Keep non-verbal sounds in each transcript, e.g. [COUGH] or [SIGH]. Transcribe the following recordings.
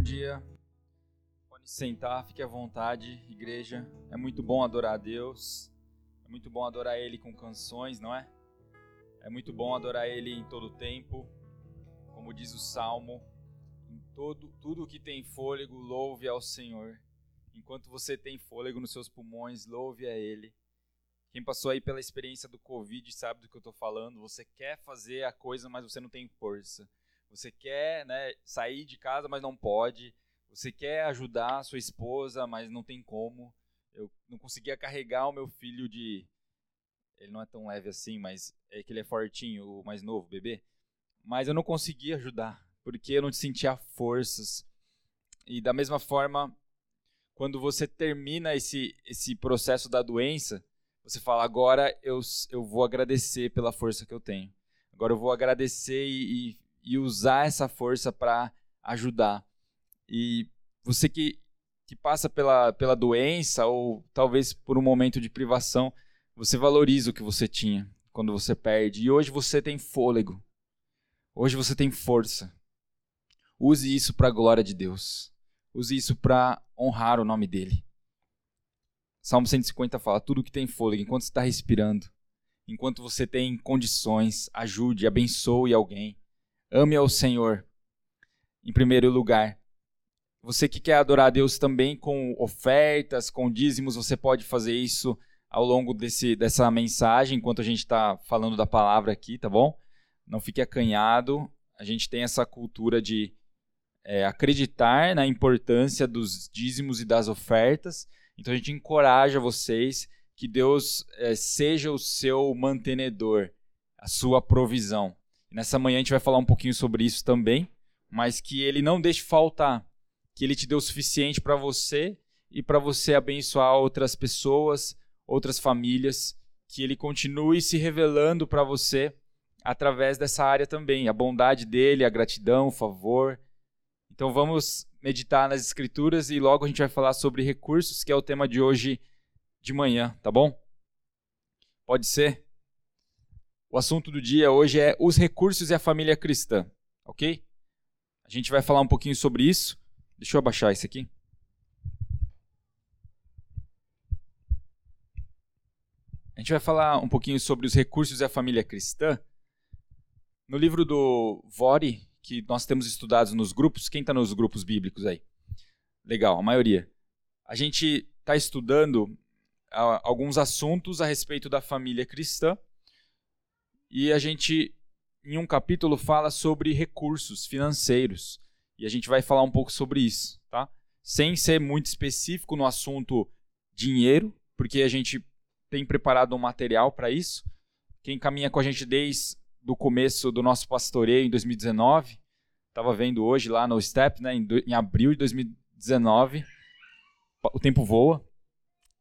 bom dia. Pode sentar, fique à vontade, igreja. É muito bom adorar a Deus. É muito bom adorar Ele com canções, não é? É muito bom adorar Ele em todo tempo. Como diz o Salmo, em todo, tudo que tem fôlego, louve ao Senhor. Enquanto você tem fôlego nos seus pulmões, louve a Ele. Quem passou aí pela experiência do Covid sabe do que eu estou falando. Você quer fazer a coisa, mas você não tem força. Você quer né, sair de casa, mas não pode. Você quer ajudar a sua esposa, mas não tem como. Eu não conseguia carregar o meu filho de. Ele não é tão leve assim, mas é que ele é fortinho, o mais novo, bebê. Mas eu não conseguia ajudar, porque eu não sentia forças. E da mesma forma, quando você termina esse, esse processo da doença, você fala: agora eu, eu vou agradecer pela força que eu tenho. Agora eu vou agradecer e, e e usar essa força para ajudar. E você que, que passa pela, pela doença ou talvez por um momento de privação, você valoriza o que você tinha quando você perde. E hoje você tem fôlego. Hoje você tem força. Use isso para a glória de Deus. Use isso para honrar o nome dele. Salmo 150 fala: tudo que tem fôlego, enquanto está respirando, enquanto você tem condições, ajude, abençoe alguém. Ame ao Senhor em primeiro lugar. Você que quer adorar a Deus também com ofertas, com dízimos, você pode fazer isso ao longo desse, dessa mensagem, enquanto a gente está falando da palavra aqui, tá bom? Não fique acanhado. A gente tem essa cultura de é, acreditar na importância dos dízimos e das ofertas. Então a gente encoraja vocês que Deus é, seja o seu mantenedor, a sua provisão. Nessa manhã a gente vai falar um pouquinho sobre isso também, mas que ele não deixe faltar, que ele te deu o suficiente para você e para você abençoar outras pessoas, outras famílias, que ele continue se revelando para você através dessa área também, a bondade dele, a gratidão, o favor. Então vamos meditar nas escrituras e logo a gente vai falar sobre recursos, que é o tema de hoje de manhã, tá bom? Pode ser? O assunto do dia hoje é os recursos e a família cristã, ok? A gente vai falar um pouquinho sobre isso. Deixa eu abaixar isso aqui. A gente vai falar um pouquinho sobre os recursos e a família cristã. No livro do Vore, que nós temos estudado nos grupos, quem está nos grupos bíblicos aí? Legal, a maioria. A gente está estudando uh, alguns assuntos a respeito da família cristã e a gente, em um capítulo, fala sobre recursos financeiros. E a gente vai falar um pouco sobre isso, tá? Sem ser muito específico no assunto dinheiro, porque a gente tem preparado um material para isso. Quem caminha com a gente desde o começo do nosso pastoreio em 2019, estava vendo hoje lá no STEP, né, em, do, em abril de 2019, o tempo voa,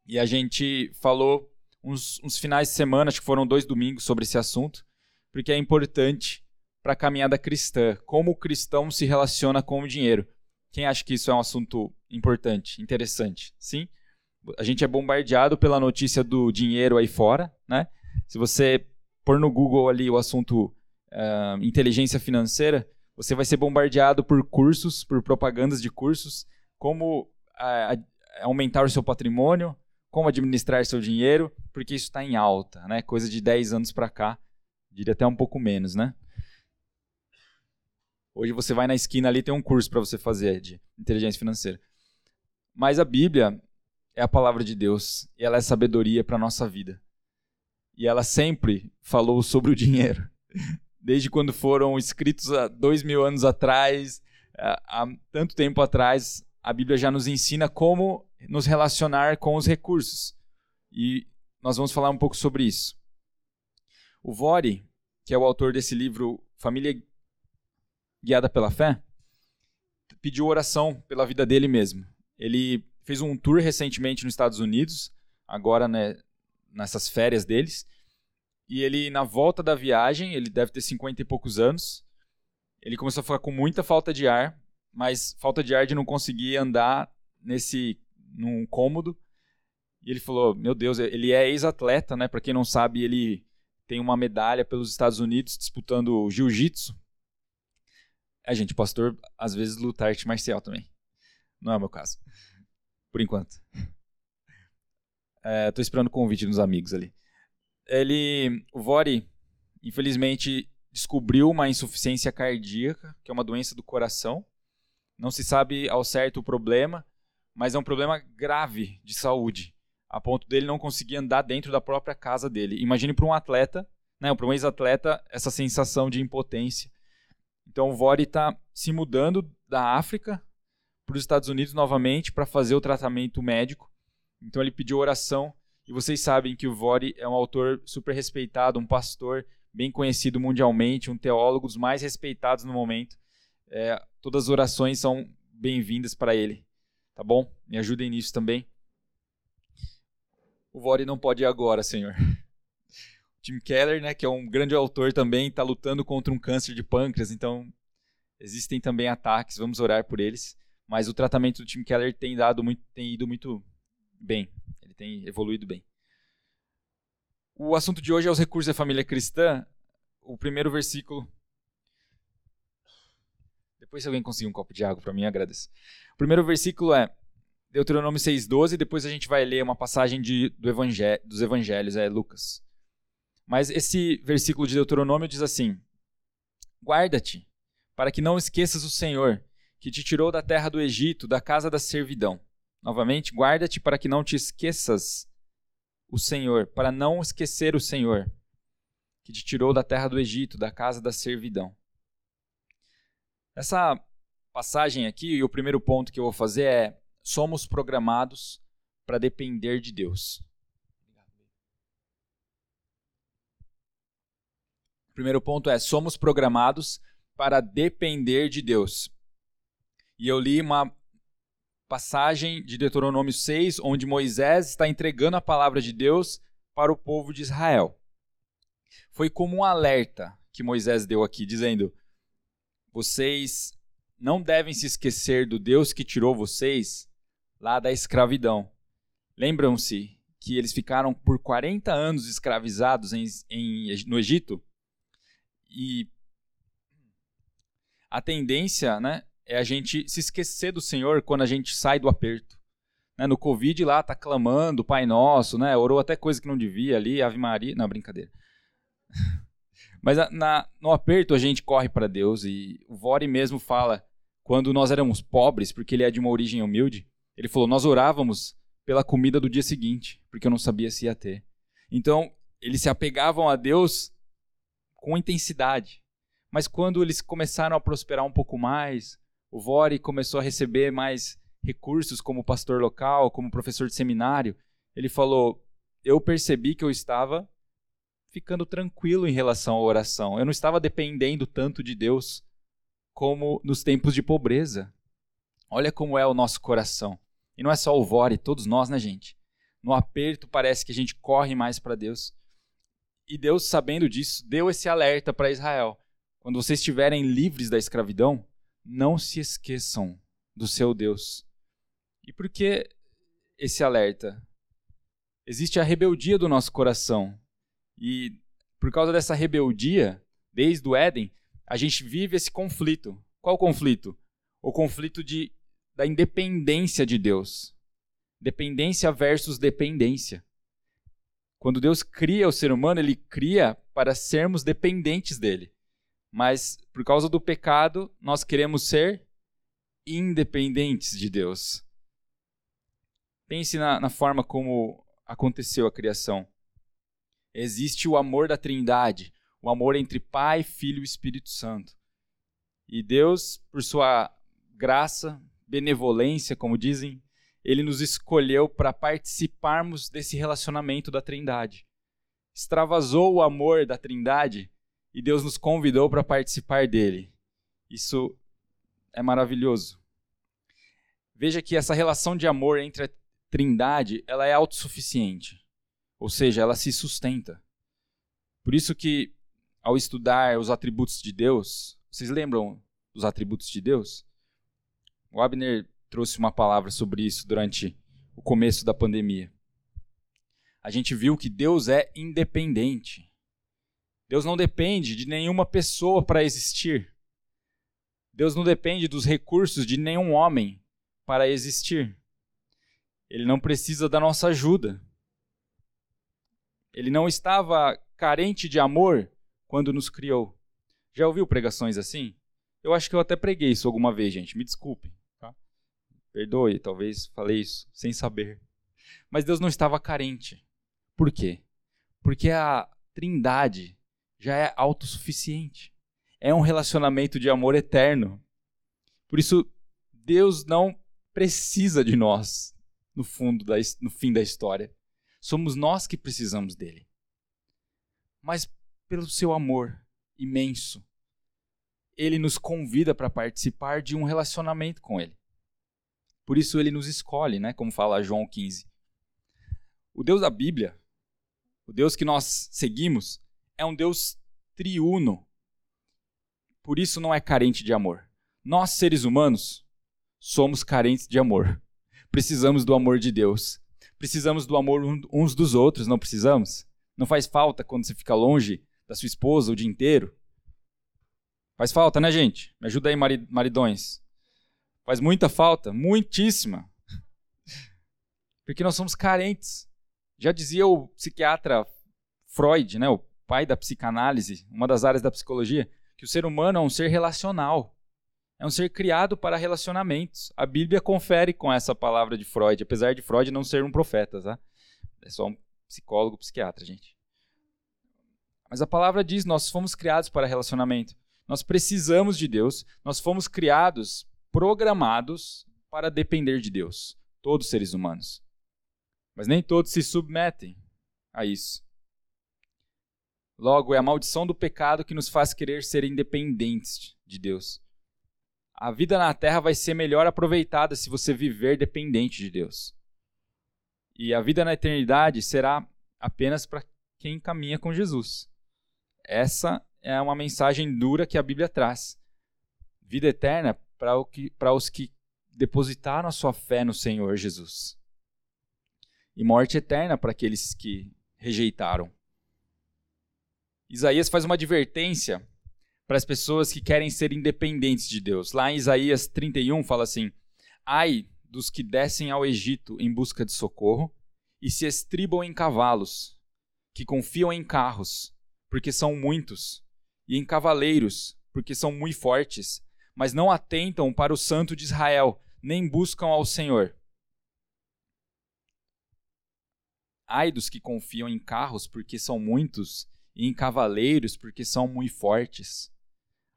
e a gente falou uns, uns finais de semana, acho que foram dois domingos, sobre esse assunto, porque é importante para a caminhada cristã. Como o cristão se relaciona com o dinheiro. Quem acha que isso é um assunto importante, interessante? Sim? A gente é bombardeado pela notícia do dinheiro aí fora, né? Se você pôr no Google ali o assunto uh, inteligência financeira, você vai ser bombardeado por cursos, por propagandas de cursos, como uh, aumentar o seu patrimônio, como administrar seu dinheiro, porque isso está em alta, né? Coisa de 10 anos para cá, diria até um pouco menos, né? Hoje você vai na esquina ali tem um curso para você fazer de inteligência financeira. Mas a Bíblia é a palavra de Deus e ela é sabedoria para nossa vida. E ela sempre falou sobre o dinheiro, [LAUGHS] desde quando foram escritos há dois mil anos atrás, há tanto tempo atrás, a Bíblia já nos ensina como nos relacionar com os recursos. E nós vamos falar um pouco sobre isso. O Vore, que é o autor desse livro Família Guiada pela Fé, pediu oração pela vida dele mesmo. Ele fez um tour recentemente nos Estados Unidos, agora né, nessas férias deles, e ele, na volta da viagem, ele deve ter 50 e poucos anos, ele começou a ficar com muita falta de ar, mas falta de ar de não conseguir andar nesse num cômodo. E ele falou: Meu Deus, ele é ex-atleta, né? Para quem não sabe, ele tem uma medalha pelos Estados Unidos disputando jiu-jitsu. É, gente, pastor às vezes luta arte marcial também. Não é o meu caso. Por enquanto. É, esperando o convite dos amigos ali. Ele, o Vori, infelizmente, descobriu uma insuficiência cardíaca, que é uma doença do coração. Não se sabe ao certo o problema, mas é um problema grave de saúde, a ponto dele não conseguir andar dentro da própria casa dele. Imagine para um atleta, né, para um ex-atleta, essa sensação de impotência. Então o Vori está se mudando da África para os Estados Unidos novamente para fazer o tratamento médico. Então ele pediu oração e vocês sabem que o Vori é um autor super respeitado, um pastor bem conhecido mundialmente, um teólogo dos mais respeitados no momento. É, todas as orações são bem-vindas para ele, tá bom? Me ajudem nisso também. O Vori não pode ir agora, Senhor. Tim Keller, né, que é um grande autor também, está lutando contra um câncer de pâncreas, então existem também ataques, vamos orar por eles. Mas o tratamento do Tim Keller tem dado muito, tem ido muito bem, ele tem evoluído bem. O assunto de hoje é os recursos da família cristã. O primeiro versículo. Depois, se alguém conseguir um copo de água para mim, agradeço. O primeiro versículo é Deuteronômio 6,12. Depois a gente vai ler uma passagem de, do evangel dos evangelhos, é Lucas. Mas esse versículo de Deuteronômio diz assim: Guarda-te, para que não esqueças o Senhor, que te tirou da terra do Egito, da casa da servidão. Novamente, guarda-te para que não te esqueças o Senhor, para não esquecer o Senhor, que te tirou da terra do Egito, da casa da servidão. Essa passagem aqui, e o primeiro ponto que eu vou fazer é: somos programados para depender de Deus. primeiro ponto é: somos programados para depender de Deus. E eu li uma passagem de Deuteronômio 6, onde Moisés está entregando a palavra de Deus para o povo de Israel. Foi como um alerta que Moisés deu aqui, dizendo: Vocês não devem se esquecer do Deus que tirou vocês lá da escravidão. Lembram-se que eles ficaram por 40 anos escravizados em, em, no Egito? E a tendência né, é a gente se esquecer do Senhor quando a gente sai do aperto. Né, no Covid lá tá clamando, Pai Nosso, né, orou até coisa que não devia ali, Ave Maria. Não, brincadeira. Mas na, no aperto a gente corre para Deus e o Vore mesmo fala, quando nós éramos pobres, porque ele é de uma origem humilde, ele falou: Nós orávamos pela comida do dia seguinte, porque eu não sabia se ia ter. Então, eles se apegavam a Deus com intensidade. Mas quando eles começaram a prosperar um pouco mais, o Vore começou a receber mais recursos como pastor local, como professor de seminário, ele falou: Eu percebi que eu estava ficando tranquilo em relação à oração. Eu não estava dependendo tanto de Deus como nos tempos de pobreza. Olha como é o nosso coração. E não é só o Vore, todos nós, né, gente? No aperto parece que a gente corre mais para Deus. E Deus, sabendo disso, deu esse alerta para Israel: quando vocês estiverem livres da escravidão, não se esqueçam do seu Deus. E por que esse alerta? Existe a rebeldia do nosso coração. E por causa dessa rebeldia, desde o Éden, a gente vive esse conflito. Qual conflito? O conflito de, da independência de Deus. Dependência versus dependência. Quando Deus cria o ser humano, ele cria para sermos dependentes dele. Mas por causa do pecado, nós queremos ser independentes de Deus. Pense na, na forma como aconteceu a criação. Existe o amor da Trindade, o amor entre Pai, Filho e Espírito Santo. E Deus, por sua graça, benevolência, como dizem, ele nos escolheu para participarmos desse relacionamento da Trindade. Extravasou o amor da Trindade e Deus nos convidou para participar dele. Isso é maravilhoso. Veja que essa relação de amor entre a Trindade, ela é autossuficiente. Ou seja, ela se sustenta. Por isso que ao estudar os atributos de Deus, vocês lembram dos atributos de Deus? O Abner trouxe uma palavra sobre isso durante o começo da pandemia. A gente viu que Deus é independente. Deus não depende de nenhuma pessoa para existir. Deus não depende dos recursos de nenhum homem para existir. Ele não precisa da nossa ajuda. Ele não estava carente de amor quando nos criou. Já ouviu pregações assim? Eu acho que eu até preguei isso alguma vez, gente. Me desculpe. Tá? Perdoe, talvez falei isso sem saber. Mas Deus não estava carente. Por quê? Porque a Trindade já é autossuficiente. É um relacionamento de amor eterno. Por isso, Deus não precisa de nós no fundo da, no fim da história. Somos nós que precisamos dele. Mas pelo seu amor imenso, ele nos convida para participar de um relacionamento com ele. Por isso ele nos escolhe, né, como fala João 15. O Deus da Bíblia, o Deus que nós seguimos, é um Deus triuno. Por isso não é carente de amor. Nós, seres humanos, somos carentes de amor. Precisamos do amor de Deus. Precisamos do amor uns dos outros, não precisamos? Não faz falta quando você fica longe da sua esposa o dia inteiro? Faz falta, né, gente? Me ajuda aí, maridões. Faz muita falta, muitíssima. [LAUGHS] Porque nós somos carentes. Já dizia o psiquiatra Freud, né, o pai da psicanálise, uma das áreas da psicologia, que o ser humano é um ser relacional. É um ser criado para relacionamentos. A Bíblia confere com essa palavra de Freud, apesar de Freud não ser um profeta, tá? É só um psicólogo, psiquiatra, gente. Mas a palavra diz: nós fomos criados para relacionamento. Nós precisamos de Deus. Nós fomos criados, programados para depender de Deus. Todos os seres humanos. Mas nem todos se submetem a isso. Logo, é a maldição do pecado que nos faz querer ser independentes de Deus. A vida na terra vai ser melhor aproveitada se você viver dependente de Deus. E a vida na eternidade será apenas para quem caminha com Jesus. Essa é uma mensagem dura que a Bíblia traz. Vida eterna para os que depositaram a sua fé no Senhor Jesus. E morte eterna para aqueles que rejeitaram. Isaías faz uma advertência para as pessoas que querem ser independentes de Deus. Lá em Isaías 31 fala assim: Ai dos que descem ao Egito em busca de socorro e se estribam em cavalos, que confiam em carros, porque são muitos, e em cavaleiros, porque são muito fortes, mas não atentam para o Santo de Israel, nem buscam ao Senhor. Ai dos que confiam em carros, porque são muitos, e em cavaleiros, porque são muito fortes.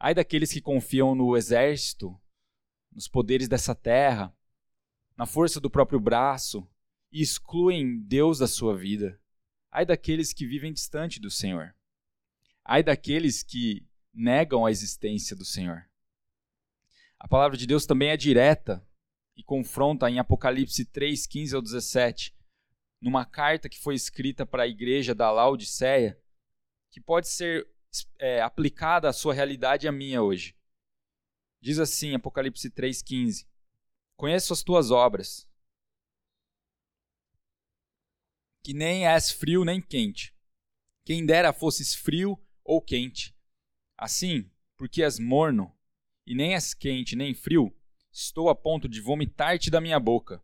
Ai daqueles que confiam no exército, nos poderes dessa terra, na força do próprio braço e excluem Deus da sua vida. Ai daqueles que vivem distante do Senhor. Ai daqueles que negam a existência do Senhor. A palavra de Deus também é direta e confronta em Apocalipse 3, 15 ao 17, numa carta que foi escrita para a igreja da Laodiceia, que pode ser é, aplicada à sua realidade e à minha hoje. Diz assim, Apocalipse 3,15: Conheço as tuas obras, que nem és frio nem quente. Quem dera fosses frio ou quente. Assim, porque és morno, e nem és quente nem frio, estou a ponto de vomitar-te da minha boca.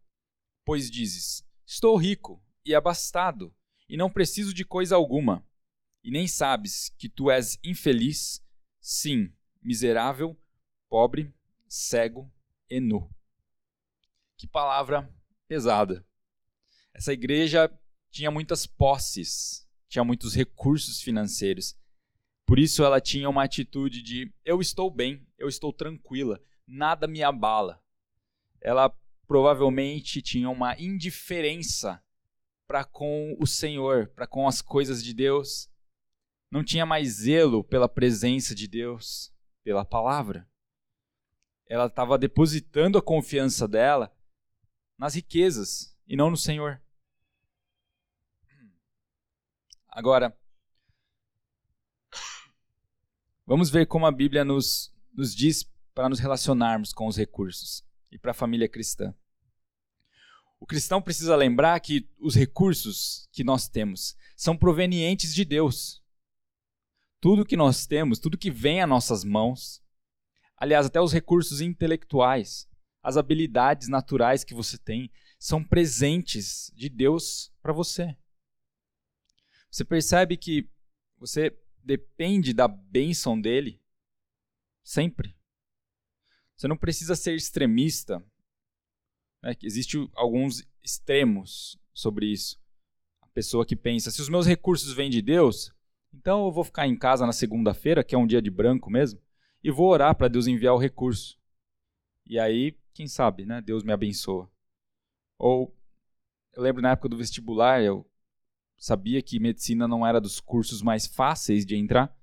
Pois dizes: Estou rico e abastado, e não preciso de coisa alguma e nem sabes que tu és infeliz, sim, miserável, pobre, cego e nu. Que palavra pesada. Essa igreja tinha muitas posses, tinha muitos recursos financeiros. Por isso ela tinha uma atitude de eu estou bem, eu estou tranquila, nada me abala. Ela provavelmente tinha uma indiferença para com o Senhor, para com as coisas de Deus não tinha mais zelo pela presença de Deus, pela palavra. Ela estava depositando a confiança dela nas riquezas e não no Senhor. Agora, vamos ver como a Bíblia nos, nos diz para nos relacionarmos com os recursos e para a família cristã. O cristão precisa lembrar que os recursos que nós temos são provenientes de Deus tudo que nós temos, tudo que vem às nossas mãos, aliás, até os recursos intelectuais, as habilidades naturais que você tem, são presentes de Deus para você. Você percebe que você depende da bênção dele sempre. Você não precisa ser extremista. Né? Existem alguns extremos sobre isso. A pessoa que pensa: se os meus recursos vêm de Deus, então eu vou ficar em casa na segunda-feira, que é um dia de branco mesmo, e vou orar para Deus enviar o recurso. E aí, quem sabe, né? Deus me abençoa. Ou eu lembro na época do vestibular, eu sabia que medicina não era dos cursos mais fáceis de entrar.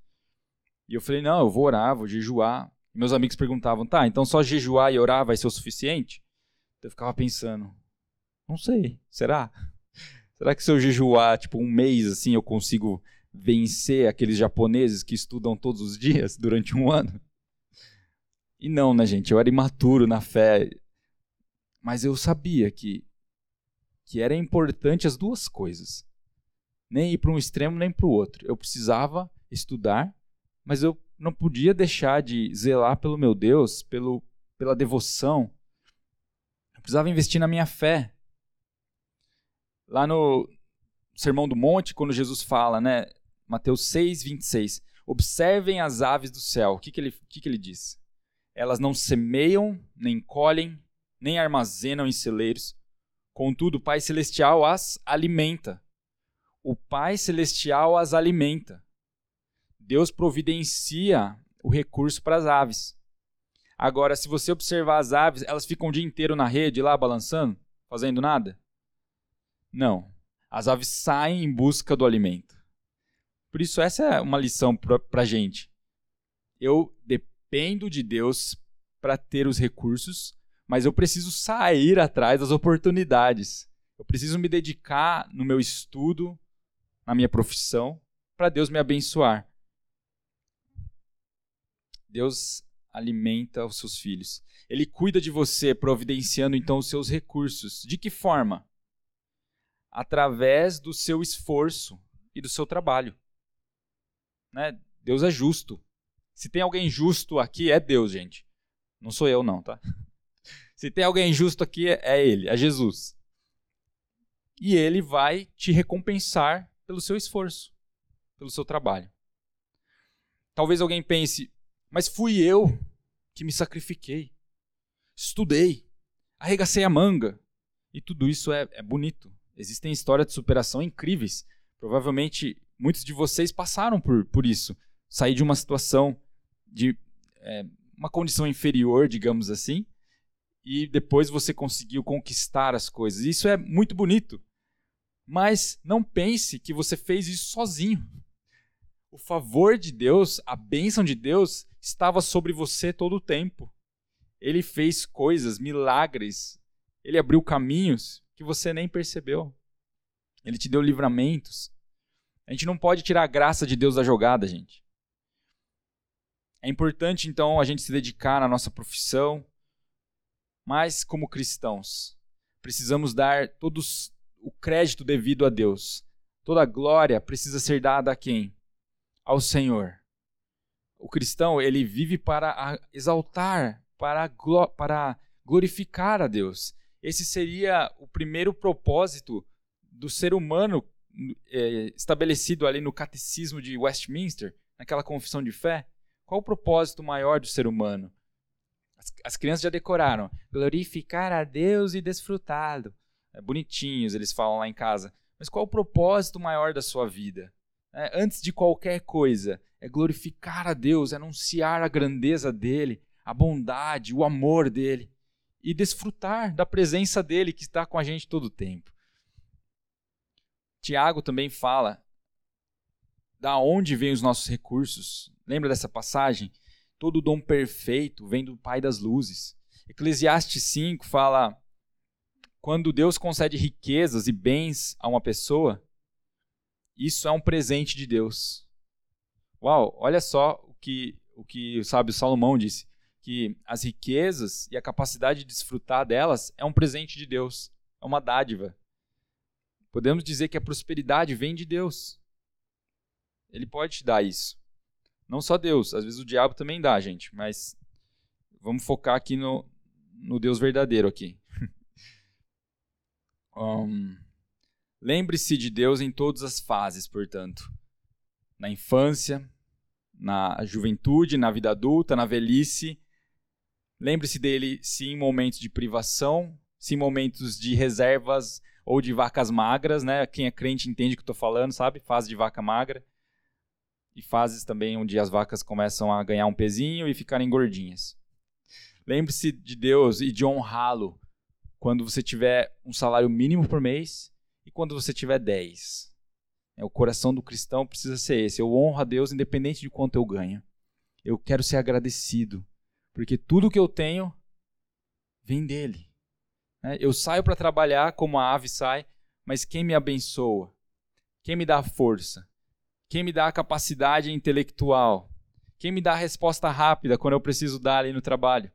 E eu falei: "Não, eu vou orar, vou jejuar". E meus amigos perguntavam: "Tá, então só jejuar e orar vai ser o suficiente?" Eu ficava pensando: "Não sei, será? [LAUGHS] Será que se eu jejuar tipo um mês assim eu consigo vencer aqueles japoneses que estudam todos os dias [LAUGHS] durante um ano?" E não, né, gente? Eu era imaturo na fé. Mas eu sabia que, que era importante as duas coisas. Nem ir para um extremo nem para o outro. Eu precisava estudar, mas eu não podia deixar de zelar pelo meu Deus, pelo, pela devoção. Eu precisava investir na minha fé. Lá no Sermão do Monte, quando Jesus fala, né, Mateus 6, 26, observem as aves do céu. O que, que, ele, que, que ele diz? Elas não semeiam, nem colhem, nem armazenam em celeiros. Contudo, o Pai Celestial as alimenta. O Pai Celestial as alimenta. Deus providencia o recurso para as aves. Agora, se você observar as aves, elas ficam o dia inteiro na rede lá balançando, fazendo nada? Não. As aves saem em busca do alimento. Por isso, essa é uma lição para a gente. Eu dependo de Deus para ter os recursos, mas eu preciso sair atrás das oportunidades. Eu preciso me dedicar no meu estudo, na minha profissão, para Deus me abençoar. Deus alimenta os seus filhos. Ele cuida de você, providenciando então os seus recursos. De que forma? Através do seu esforço e do seu trabalho. Né? Deus é justo. Se tem alguém justo aqui, é Deus, gente. Não sou eu, não, tá? [LAUGHS] Se tem alguém justo aqui, é Ele, é Jesus. E Ele vai te recompensar pelo seu esforço, pelo seu trabalho. Talvez alguém pense, mas fui eu que me sacrifiquei, estudei, arregacei a manga. E tudo isso é, é bonito. Existem histórias de superação incríveis. Provavelmente muitos de vocês passaram por, por isso. Sair de uma situação de é, uma condição inferior, digamos assim, e depois você conseguiu conquistar as coisas. Isso é muito bonito. Mas não pense que você fez isso sozinho. O favor de Deus, a bênção de Deus, estava sobre você todo o tempo. Ele fez coisas, milagres. Ele abriu caminhos que você nem percebeu. Ele te deu livramentos. A gente não pode tirar a graça de Deus da jogada, gente. É importante, então, a gente se dedicar na nossa profissão, mas, como cristãos, precisamos dar todos o crédito devido a Deus. Toda a glória precisa ser dada a quem? Ao Senhor. O cristão, ele vive para exaltar, para, para glorificar a Deus. Esse seria o primeiro propósito do ser humano é, estabelecido ali no Catecismo de Westminster, naquela confissão de fé. Qual o propósito maior do ser humano? As, as crianças já decoraram. Glorificar a Deus e desfrutá-lo. É, bonitinhos, eles falam lá em casa. Mas qual o propósito maior da sua vida? É, antes de qualquer coisa, é glorificar a Deus, é anunciar a grandeza dele, a bondade, o amor dele e desfrutar da presença dele que está com a gente todo o tempo. Tiago também fala da onde vêm os nossos recursos. Lembra dessa passagem? Todo dom perfeito vem do Pai das luzes. Eclesiastes 5 fala: quando Deus concede riquezas e bens a uma pessoa, isso é um presente de Deus. Uau, olha só o que o que o sábio Salomão disse, que as riquezas e a capacidade de desfrutar delas é um presente de Deus, é uma dádiva. Podemos dizer que a prosperidade vem de Deus. Ele pode te dar isso. Não só Deus, às vezes o diabo também dá, gente, mas vamos focar aqui no, no Deus verdadeiro aqui. [LAUGHS] um, Lembre-se de Deus em todas as fases, portanto. Na infância, na juventude, na vida adulta, na velhice. Lembre-se dele sim em momentos de privação, sim em momentos de reservas ou de vacas magras, né? Quem é crente entende o que estou falando, sabe? Fase de vaca magra. E fases também onde as vacas começam a ganhar um pezinho e ficarem gordinhas. Lembre-se de Deus e de honrá-lo quando você tiver um salário mínimo por mês e quando você tiver 10. É, o coração do cristão precisa ser esse. Eu honro a Deus independente de quanto eu ganho. Eu quero ser agradecido, porque tudo que eu tenho vem dele. É, eu saio para trabalhar como a ave sai, mas quem me abençoa? Quem me dá força? Quem me dá a capacidade intelectual? Quem me dá a resposta rápida quando eu preciso dar ali no trabalho?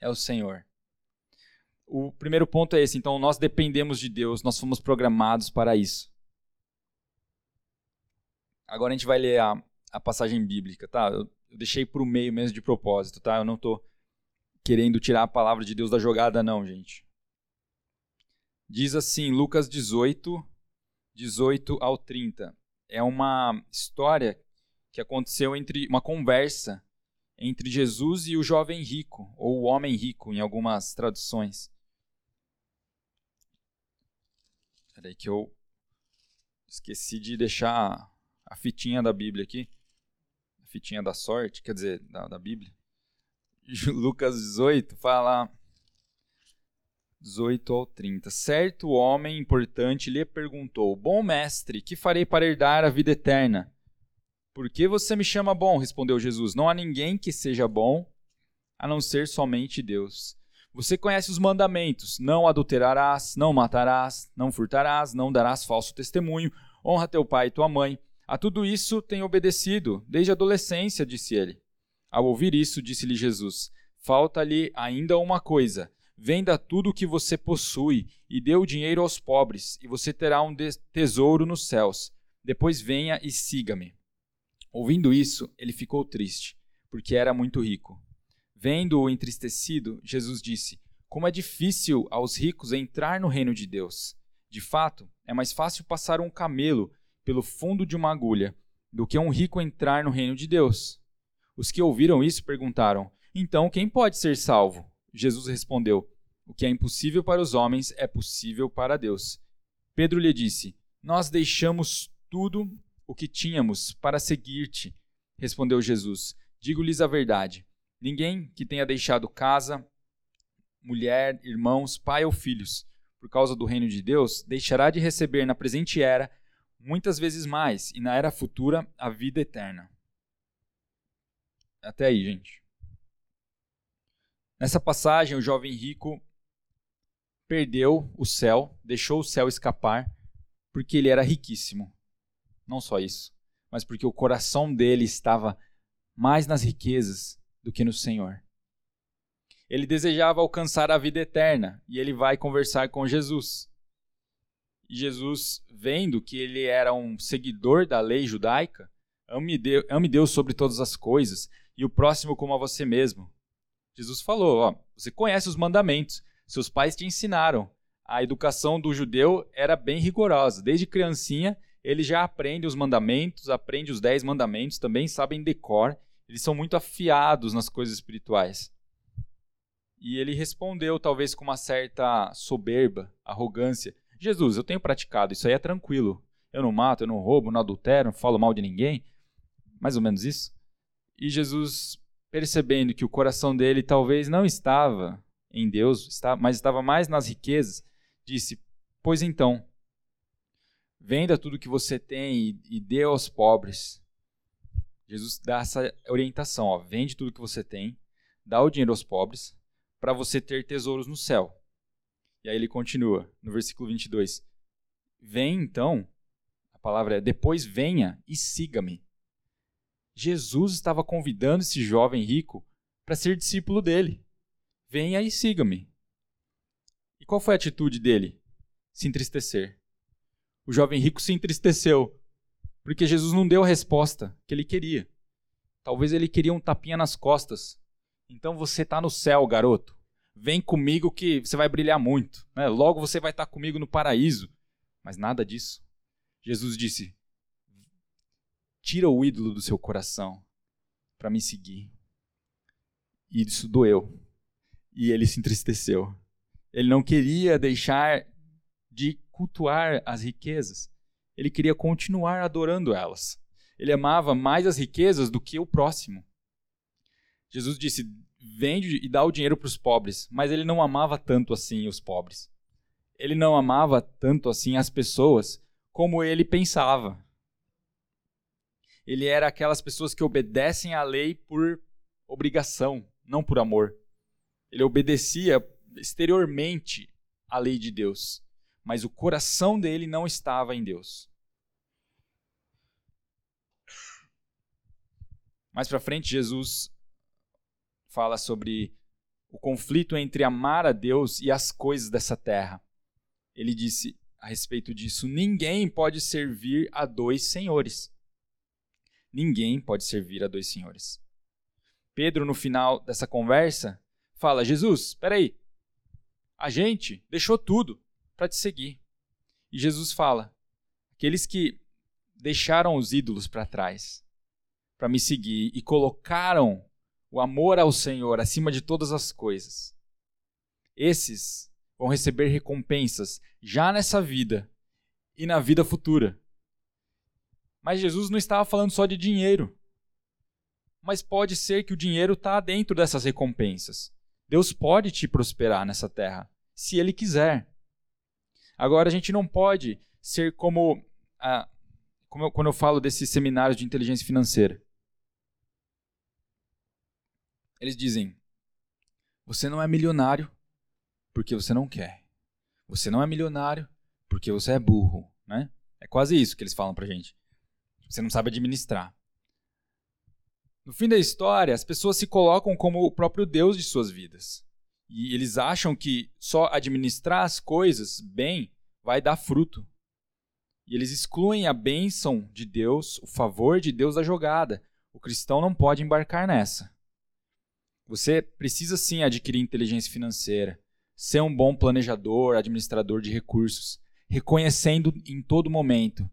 É o Senhor. O primeiro ponto é esse. Então, nós dependemos de Deus, nós fomos programados para isso. Agora a gente vai ler a, a passagem bíblica, tá? Eu, eu deixei para o meio mesmo de propósito, tá? Eu não estou querendo tirar a palavra de Deus da jogada, não, gente. Diz assim, Lucas 18, 18 ao 30. É uma história que aconteceu entre uma conversa entre Jesus e o jovem rico, ou o homem rico, em algumas traduções. Peraí que eu esqueci de deixar a fitinha da Bíblia aqui. A fitinha da sorte, quer dizer, da, da Bíblia. [LAUGHS] Lucas 18 fala 18 ao 30. Certo homem importante lhe perguntou: Bom mestre, que farei para herdar a vida eterna? Por que você me chama bom? respondeu Jesus. Não há ninguém que seja bom a não ser somente Deus. Você conhece os mandamentos: não adulterarás, não matarás, não furtarás, não darás falso testemunho, honra teu pai e tua mãe. A tudo isso tenho obedecido desde a adolescência, disse ele. Ao ouvir isso, disse-lhe Jesus: Falta-lhe ainda uma coisa. Venda tudo o que você possui e dê o dinheiro aos pobres, e você terá um tesouro nos céus. Depois venha e siga-me. Ouvindo isso, ele ficou triste, porque era muito rico. Vendo-o entristecido, Jesus disse: Como é difícil aos ricos entrar no reino de Deus. De fato, é mais fácil passar um camelo pelo fundo de uma agulha do que um rico entrar no reino de Deus. Os que ouviram isso perguntaram: Então quem pode ser salvo? Jesus respondeu: O que é impossível para os homens é possível para Deus. Pedro lhe disse: Nós deixamos tudo o que tínhamos para seguir-te. Respondeu Jesus: Digo-lhes a verdade. Ninguém que tenha deixado casa, mulher, irmãos, pai ou filhos, por causa do reino de Deus, deixará de receber na presente era muitas vezes mais, e na era futura a vida eterna. Até aí, gente. Nessa passagem, o jovem rico perdeu o céu, deixou o céu escapar, porque ele era riquíssimo. Não só isso, mas porque o coração dele estava mais nas riquezas do que no Senhor. Ele desejava alcançar a vida eterna e ele vai conversar com Jesus. E Jesus, vendo que ele era um seguidor da lei judaica, ame Deus, ame Deus sobre todas as coisas e o próximo como a você mesmo. Jesus falou: ó, você conhece os mandamentos, seus pais te ensinaram. A educação do judeu era bem rigorosa. Desde criancinha, ele já aprende os mandamentos, aprende os dez mandamentos, também sabem decor eles são muito afiados nas coisas espirituais. E ele respondeu, talvez com uma certa soberba, arrogância: Jesus, eu tenho praticado, isso aí é tranquilo. Eu não mato, eu não roubo, não adultero, não falo mal de ninguém. Mais ou menos isso. E Jesus, percebendo que o coração dele talvez não estava em Deus, mas estava mais nas riquezas, disse: Pois então, venda tudo que você tem e dê aos pobres, Jesus dá essa orientação, ó, vende tudo que você tem, dá o dinheiro aos pobres, para você ter tesouros no céu. E aí ele continua, no versículo 22. Vem então, a palavra é, depois venha e siga-me. Jesus estava convidando esse jovem rico para ser discípulo dele. Venha e siga-me. E qual foi a atitude dele? Se entristecer. O jovem rico se entristeceu porque Jesus não deu a resposta que ele queria. Talvez ele queria um tapinha nas costas Então você está no céu, garoto. Vem comigo que você vai brilhar muito. Né? Logo você vai estar tá comigo no paraíso. Mas nada disso. Jesus disse: Tira o ídolo do seu coração para me seguir. E isso doeu. E ele se entristeceu. Ele não queria deixar de cultuar as riquezas. Ele queria continuar adorando elas. Ele amava mais as riquezas do que o próximo. Jesus disse: vende e dá o dinheiro para os pobres, mas ele não amava tanto assim os pobres. Ele não amava tanto assim as pessoas como ele pensava. Ele era aquelas pessoas que obedecem à lei por obrigação, não por amor. Ele obedecia exteriormente à lei de Deus, mas o coração dele não estava em Deus. Mais para frente, Jesus fala sobre o conflito entre amar a Deus e as coisas dessa terra. Ele disse a respeito disso: ninguém pode servir a dois senhores. Ninguém pode servir a dois senhores. Pedro, no final dessa conversa, fala: Jesus, espera aí. A gente deixou tudo para te seguir. E Jesus fala: aqueles que deixaram os ídolos para trás para me seguir e colocaram o amor ao Senhor acima de todas as coisas, esses vão receber recompensas já nessa vida e na vida futura. Mas Jesus não estava falando só de dinheiro. Mas pode ser que o dinheiro está dentro dessas recompensas. Deus pode te prosperar nessa terra, se Ele quiser. Agora, a gente não pode ser como, ah, como eu, quando eu falo desses seminários de inteligência financeira. Eles dizem: você não é milionário porque você não quer. Você não é milionário porque você é burro, né? É quase isso que eles falam pra gente. Você não sabe administrar. No fim da história, as pessoas se colocam como o próprio Deus de suas vidas. E eles acham que só administrar as coisas bem vai dar fruto. E eles excluem a bênção de Deus, o favor de Deus da jogada. O cristão não pode embarcar nessa. Você precisa sim adquirir inteligência financeira, ser um bom planejador, administrador de recursos, reconhecendo em todo momento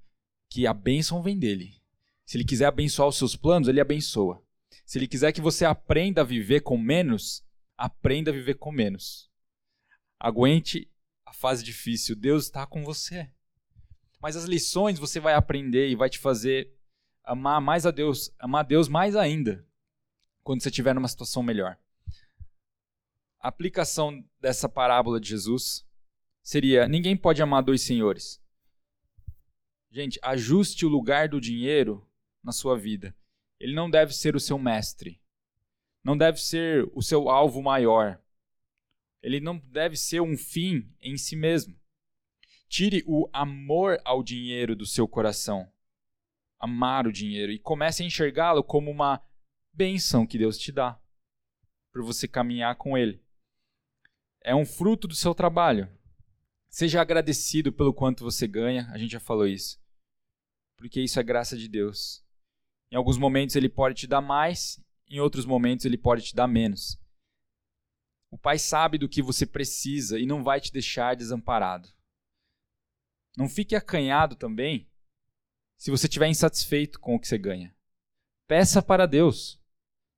que a bênção vem dele. Se ele quiser abençoar os seus planos, ele abençoa. Se ele quiser que você aprenda a viver com menos, aprenda a viver com menos. Aguente a fase difícil, Deus está com você. Mas as lições você vai aprender e vai te fazer amar mais a Deus, amar a Deus mais ainda quando você estiver numa situação melhor. A aplicação dessa parábola de Jesus seria: ninguém pode amar dois senhores. Gente, ajuste o lugar do dinheiro na sua vida. Ele não deve ser o seu mestre. Não deve ser o seu alvo maior. Ele não deve ser um fim em si mesmo. Tire o amor ao dinheiro do seu coração. Amar o dinheiro e comece a enxergá-lo como uma bênção que Deus te dá para você caminhar com Ele. É um fruto do seu trabalho. Seja agradecido pelo quanto você ganha, a gente já falou isso. Porque isso é graça de Deus. Em alguns momentos ele pode te dar mais, em outros momentos ele pode te dar menos. O Pai sabe do que você precisa e não vai te deixar desamparado. Não fique acanhado também se você estiver insatisfeito com o que você ganha. Peça para Deus.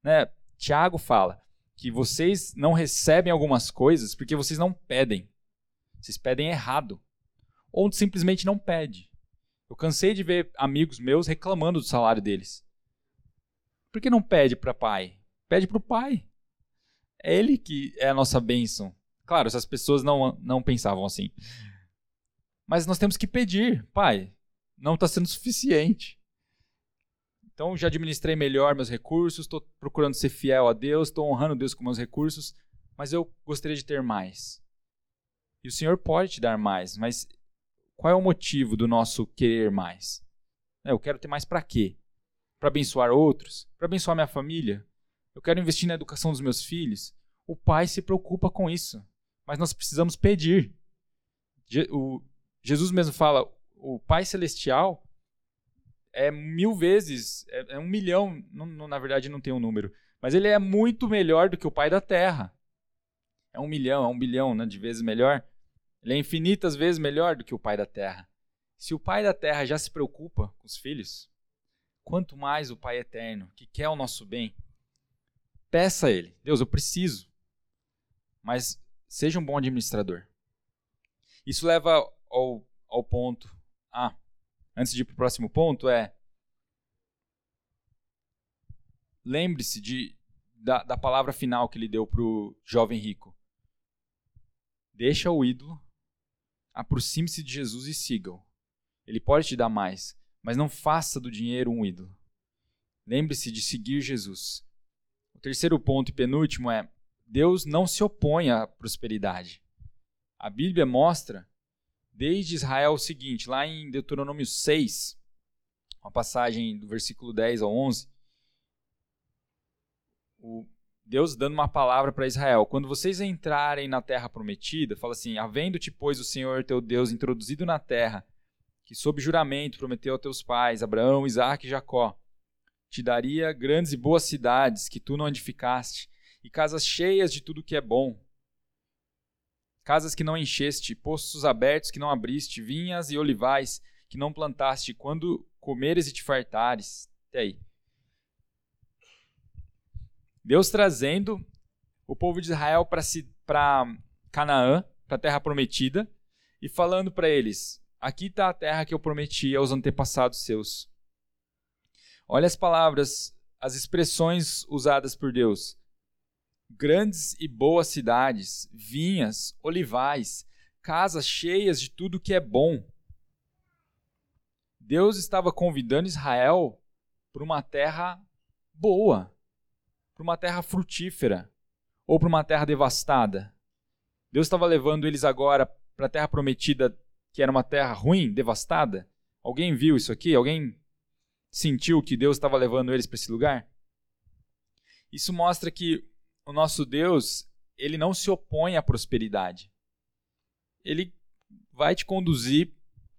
Né? Tiago fala que vocês não recebem algumas coisas porque vocês não pedem. Vocês pedem errado. Ou simplesmente não pede. Eu cansei de ver amigos meus reclamando do salário deles. Por que não pede para pai? Pede para o pai. É ele que é a nossa bênção. Claro, essas pessoas não, não pensavam assim. Mas nós temos que pedir, pai, não está sendo suficiente. Então já administrei melhor meus recursos, estou procurando ser fiel a Deus, estou honrando Deus com meus recursos, mas eu gostaria de ter mais. E o Senhor pode te dar mais, mas qual é o motivo do nosso querer mais? É, eu quero ter mais para quê? Para abençoar outros? Para abençoar minha família? Eu quero investir na educação dos meus filhos? O Pai se preocupa com isso, mas nós precisamos pedir. Jesus mesmo fala: o Pai Celestial é mil vezes, é, é um milhão, na verdade não tem um número, Mas ele é muito melhor do que o pai da terra. É um milhão, é um bilhão né, de vezes melhor. Ele é infinitas vezes melhor do que o pai da terra. Se o pai da terra já se preocupa com os filhos, quanto mais o pai eterno, que quer o nosso bem, peça a ele: Deus, eu preciso. Mas seja um bom administrador. Isso leva ao, ao ponto A. Antes de ir para o próximo ponto, é lembre-se de, da, da palavra final que ele deu para o jovem rico. Deixa o ídolo, aproxime-se de Jesus e siga-o. Ele pode te dar mais, mas não faça do dinheiro um ídolo. Lembre-se de seguir Jesus. O terceiro ponto e penúltimo é: Deus não se opõe à prosperidade. A Bíblia mostra desde Israel o seguinte, lá em Deuteronômio 6, uma passagem do versículo 10 ao 11, o Deus dando uma palavra para Israel. Quando vocês entrarem na terra prometida, fala assim: Havendo-te, pois, o Senhor teu Deus introduzido na terra, que sob juramento prometeu a teus pais, Abraão, Isaque e Jacó, te daria grandes e boas cidades que tu não edificaste, e casas cheias de tudo que é bom, casas que não encheste, poços abertos que não abriste, vinhas e olivais que não plantaste, quando comeres e te fartares. Até aí. Deus trazendo o povo de Israel para Canaã, para a terra prometida, e falando para eles: Aqui está a terra que eu prometi aos antepassados seus. Olha as palavras, as expressões usadas por Deus. Grandes e boas cidades, vinhas, olivais, casas cheias de tudo que é bom. Deus estava convidando Israel para uma terra boa para uma terra frutífera ou para uma terra devastada? Deus estava levando eles agora para a terra prometida, que era uma terra ruim, devastada? Alguém viu isso aqui? Alguém sentiu que Deus estava levando eles para esse lugar? Isso mostra que o nosso Deus, ele não se opõe à prosperidade. Ele vai te conduzir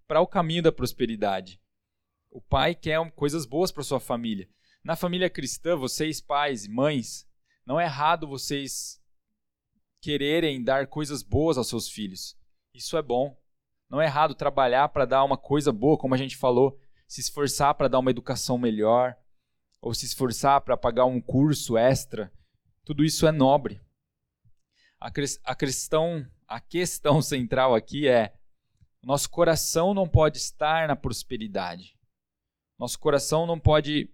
para o caminho da prosperidade. O pai quer coisas boas para sua família. Na família cristã, vocês pais e mães, não é errado vocês quererem dar coisas boas aos seus filhos. Isso é bom. Não é errado trabalhar para dar uma coisa boa, como a gente falou, se esforçar para dar uma educação melhor, ou se esforçar para pagar um curso extra. Tudo isso é nobre. A, questão, a questão [LAUGHS] central aqui é: nosso coração não pode estar na prosperidade. Nosso coração não pode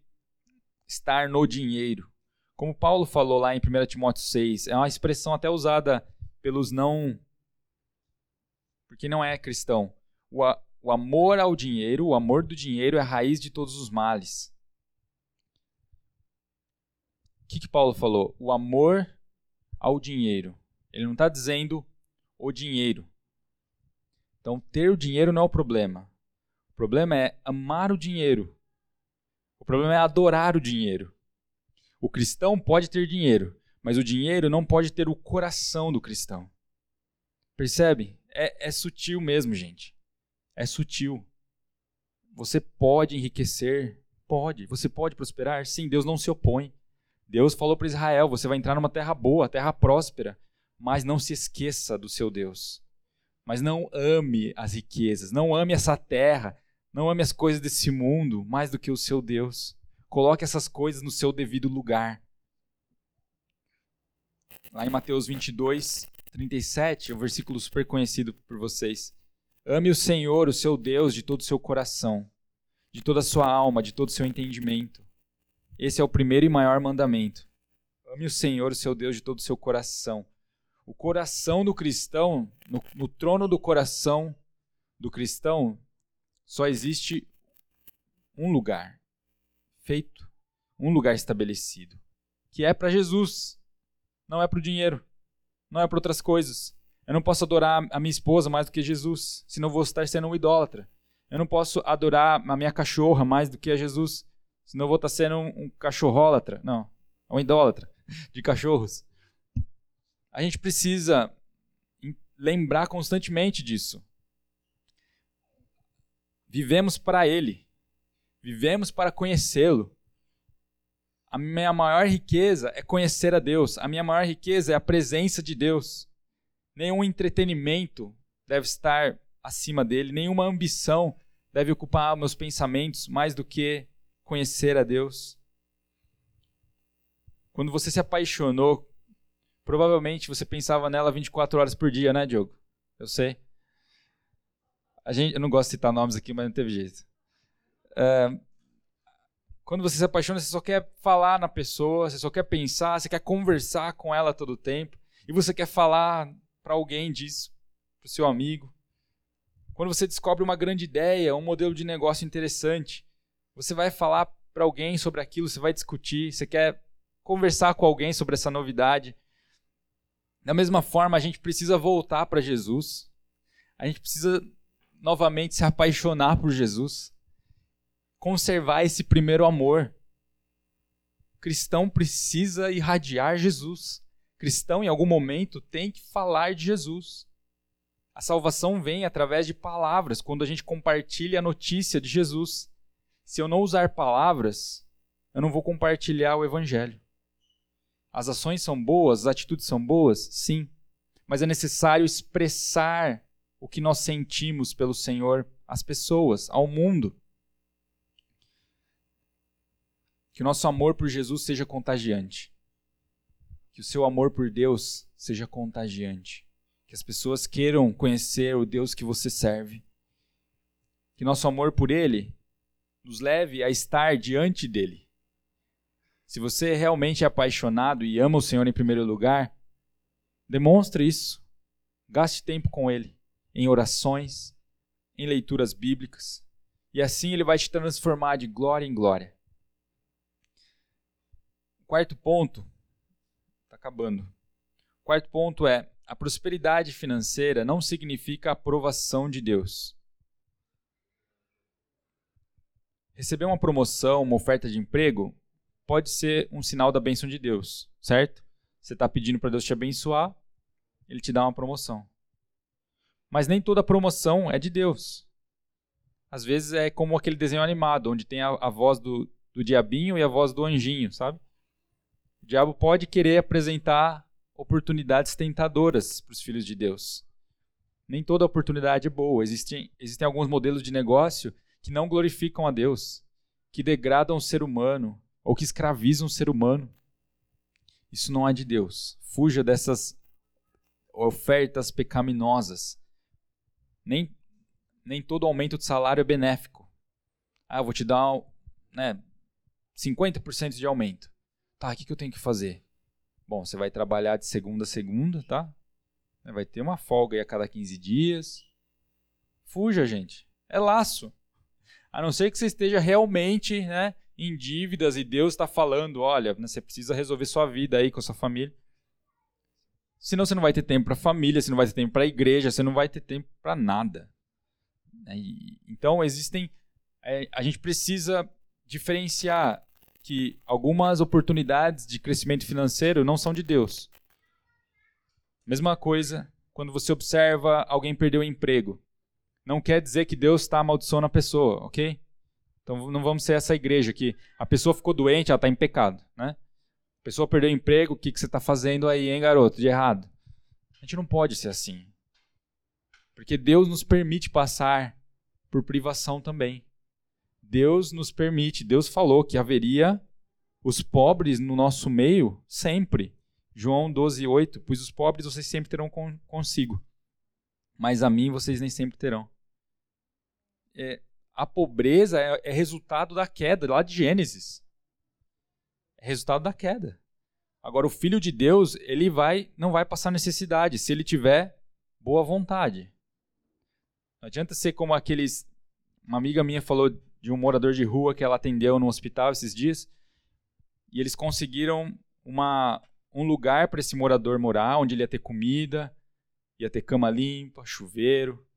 estar no dinheiro. Como Paulo falou lá em 1 Timóteo 6, é uma expressão até usada pelos não. porque não é cristão. O, a, o amor ao dinheiro, o amor do dinheiro é a raiz de todos os males. O que, que Paulo falou? O amor ao dinheiro. Ele não está dizendo o dinheiro. Então, ter o dinheiro não é o problema. O problema é amar o dinheiro problema é adorar o dinheiro. O cristão pode ter dinheiro, mas o dinheiro não pode ter o coração do cristão. Percebe? É, é sutil mesmo, gente. É sutil. Você pode enriquecer? Pode. Você pode prosperar? Sim, Deus não se opõe. Deus falou para Israel: você vai entrar numa terra boa, terra próspera, mas não se esqueça do seu Deus. Mas não ame as riquezas, não ame essa terra, não ame as coisas desse mundo mais do que o seu Deus. Coloque essas coisas no seu devido lugar. Lá em Mateus 22, 37, é um versículo super conhecido por vocês. Ame o Senhor, o seu Deus, de todo o seu coração, de toda a sua alma, de todo o seu entendimento. Esse é o primeiro e maior mandamento. Ame o Senhor, o seu Deus, de todo o seu coração. O coração do cristão, no, no trono do coração do cristão, só existe um lugar feito, um lugar estabelecido, que é para Jesus, não é para o dinheiro, não é para outras coisas. Eu não posso adorar a minha esposa mais do que Jesus, senão vou estar sendo um idólatra. Eu não posso adorar a minha cachorra mais do que a Jesus, senão vou estar sendo um, um cachorrólatra. Não, um idólatra [LAUGHS] de cachorros. A gente precisa lembrar constantemente disso. Vivemos para Ele. Vivemos para conhecê-lo. a minha maior riqueza é conhecer a Deus. A minha maior riqueza é a presença de Deus. Nenhum entretenimento deve estar acima dele, nenhuma ambição deve ocupar meus pensamentos mais do que conhecer a Deus. Quando você se apaixonou, provavelmente você pensava nela 24 horas por dia, né, Diogo? Eu sei. A gente, eu não gosto de citar nomes aqui, mas não teve jeito. É, quando você se apaixona, você só quer falar na pessoa, você só quer pensar, você quer conversar com ela todo o tempo, e você quer falar para alguém disso, para o seu amigo. Quando você descobre uma grande ideia, um modelo de negócio interessante, você vai falar para alguém sobre aquilo, você vai discutir, você quer conversar com alguém sobre essa novidade. Da mesma forma, a gente precisa voltar para Jesus. A gente precisa novamente se apaixonar por Jesus conservar esse primeiro amor. O cristão precisa irradiar Jesus. O cristão, em algum momento, tem que falar de Jesus. A salvação vem através de palavras, quando a gente compartilha a notícia de Jesus. Se eu não usar palavras, eu não vou compartilhar o evangelho. As ações são boas, as atitudes são boas? Sim. Mas é necessário expressar o que nós sentimos pelo Senhor às pessoas, ao mundo. Que o nosso amor por Jesus seja contagiante. Que o seu amor por Deus seja contagiante. Que as pessoas queiram conhecer o Deus que você serve. Que nosso amor por Ele nos leve a estar diante dele. Se você realmente é apaixonado e ama o Senhor em primeiro lugar, demonstre isso. Gaste tempo com Ele, em orações, em leituras bíblicas, e assim Ele vai te transformar de glória em glória. Quarto ponto, está acabando. Quarto ponto é: a prosperidade financeira não significa a aprovação de Deus. Receber uma promoção, uma oferta de emprego, pode ser um sinal da bênção de Deus, certo? Você está pedindo para Deus te abençoar, ele te dá uma promoção. Mas nem toda promoção é de Deus. Às vezes é como aquele desenho animado, onde tem a, a voz do, do diabinho e a voz do anjinho, sabe? O diabo pode querer apresentar oportunidades tentadoras para os filhos de Deus. Nem toda oportunidade é boa. Existem, existem alguns modelos de negócio que não glorificam a Deus, que degradam o ser humano ou que escravizam o ser humano. Isso não é de Deus. Fuja dessas ofertas pecaminosas. Nem, nem todo aumento de salário é benéfico. Ah, eu vou te dar né, 50% de aumento. Tá, o que, que eu tenho que fazer? Bom, você vai trabalhar de segunda a segunda, tá? Vai ter uma folga aí a cada 15 dias. Fuja, gente. É laço. A não ser que você esteja realmente né, em dívidas e Deus está falando: olha, né, você precisa resolver sua vida aí com a sua família. Senão você não vai ter tempo para família, você não vai ter tempo para igreja, você não vai ter tempo para nada. Então existem. É, a gente precisa diferenciar que algumas oportunidades de crescimento financeiro não são de Deus. Mesma coisa quando você observa alguém perder o emprego. Não quer dizer que Deus está amaldiçoando a pessoa, ok? Então não vamos ser essa igreja que a pessoa ficou doente, ela está em pecado, né? Pessoa perdeu o emprego, o que, que você está fazendo aí, hein, garoto, de errado? A gente não pode ser assim. Porque Deus nos permite passar por privação também. Deus nos permite, Deus falou que haveria os pobres no nosso meio sempre. João 12, 8. Pois os pobres vocês sempre terão consigo, mas a mim vocês nem sempre terão. É, a pobreza é, é, resultado da queda, lá de Gênesis. É resultado da queda. Agora, o filho de Deus, ele vai, não vai passar necessidade se ele tiver boa vontade. Não adianta ser como aqueles. Uma amiga minha falou de um morador de rua que ela atendeu no hospital esses dias. E eles conseguiram uma, um lugar para esse morador morar, onde ele ia ter comida, ia ter cama limpa, chuveiro.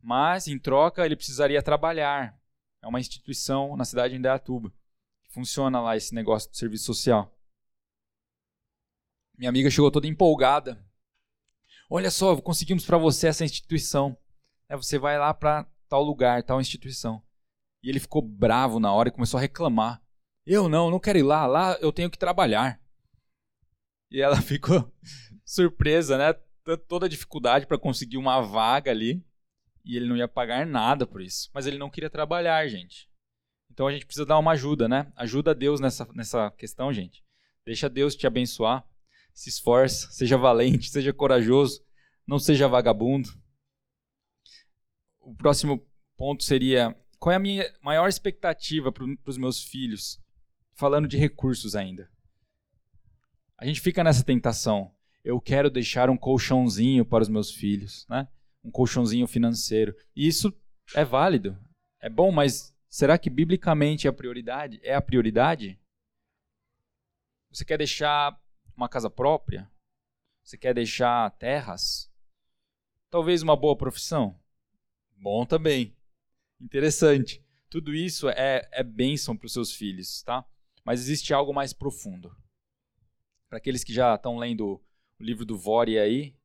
Mas, em troca, ele precisaria trabalhar. É uma instituição na cidade de Indaiatuba. Funciona lá esse negócio de serviço social. Minha amiga chegou toda empolgada. Olha só, conseguimos para você essa instituição. É, você vai lá para tal lugar, tal instituição. E ele ficou bravo na hora e começou a reclamar. Eu não, não quero ir lá, lá eu tenho que trabalhar. E ela [LAUGHS] ficou surpresa, né? Toda a dificuldade para conseguir uma vaga ali. E ele não ia pagar nada por isso. Mas ele não queria trabalhar, gente. Então a gente precisa dar uma ajuda, né? Ajuda Deus nessa, nessa questão, gente. Deixa Deus te abençoar. Se esforça, seja valente, seja corajoso, não seja vagabundo. O próximo ponto seria: qual é a minha maior expectativa para os meus filhos? Falando de recursos ainda. A gente fica nessa tentação. Eu quero deixar um colchãozinho para os meus filhos, né? Um colchãozinho financeiro. E isso é válido, é bom, mas será que biblicamente a prioridade? É a prioridade? Você quer deixar uma casa própria? Você quer deixar terras? Talvez uma boa profissão? Bom também. Interessante. Tudo isso é, é bênção para os seus filhos, tá? Mas existe algo mais profundo. Para aqueles que já estão lendo o livro do Vore aí,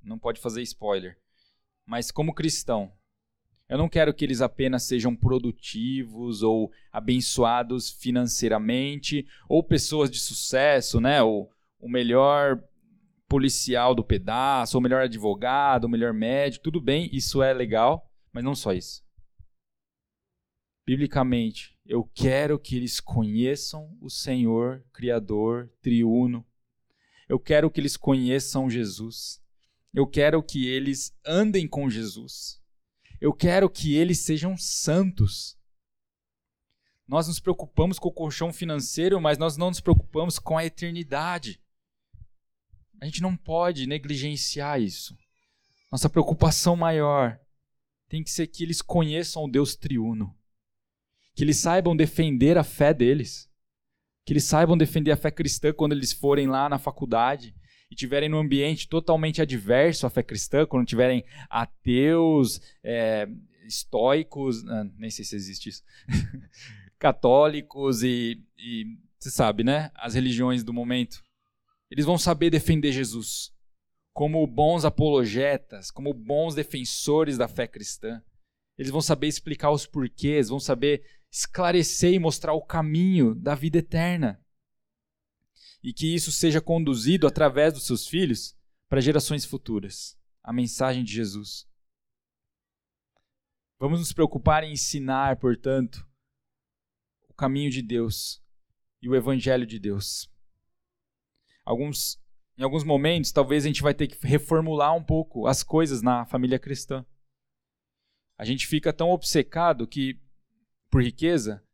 não pode fazer spoiler. Mas como cristão, eu não quero que eles apenas sejam produtivos ou abençoados financeiramente, ou pessoas de sucesso, né? Ou o melhor policial do pedaço, ou o melhor advogado, o melhor médico, tudo bem, isso é legal, mas não só isso. Biblicamente, eu quero que eles conheçam o Senhor, Criador, Triuno. Eu quero que eles conheçam Jesus. Eu quero que eles andem com Jesus. Eu quero que eles sejam santos. Nós nos preocupamos com o colchão financeiro, mas nós não nos preocupamos com a eternidade. A gente não pode negligenciar isso. Nossa preocupação maior tem que ser que eles conheçam o Deus triuno. Que eles saibam defender a fé deles. Que eles saibam defender a fé cristã quando eles forem lá na faculdade e tiverem num ambiente totalmente adverso à fé cristã, quando tiverem ateus, é, estoicos, ah, nem sei se existe isso, [LAUGHS] católicos e, e você sabe, né? As religiões do momento. Eles vão saber defender Jesus como bons apologetas, como bons defensores da fé cristã. Eles vão saber explicar os porquês, vão saber esclarecer e mostrar o caminho da vida eterna e que isso seja conduzido através dos seus filhos para gerações futuras. A mensagem de Jesus. Vamos nos preocupar em ensinar, portanto, o caminho de Deus e o evangelho de Deus. Alguns em alguns momentos, talvez a gente vai ter que reformular um pouco as coisas na família cristã. A gente fica tão obcecado que por riqueza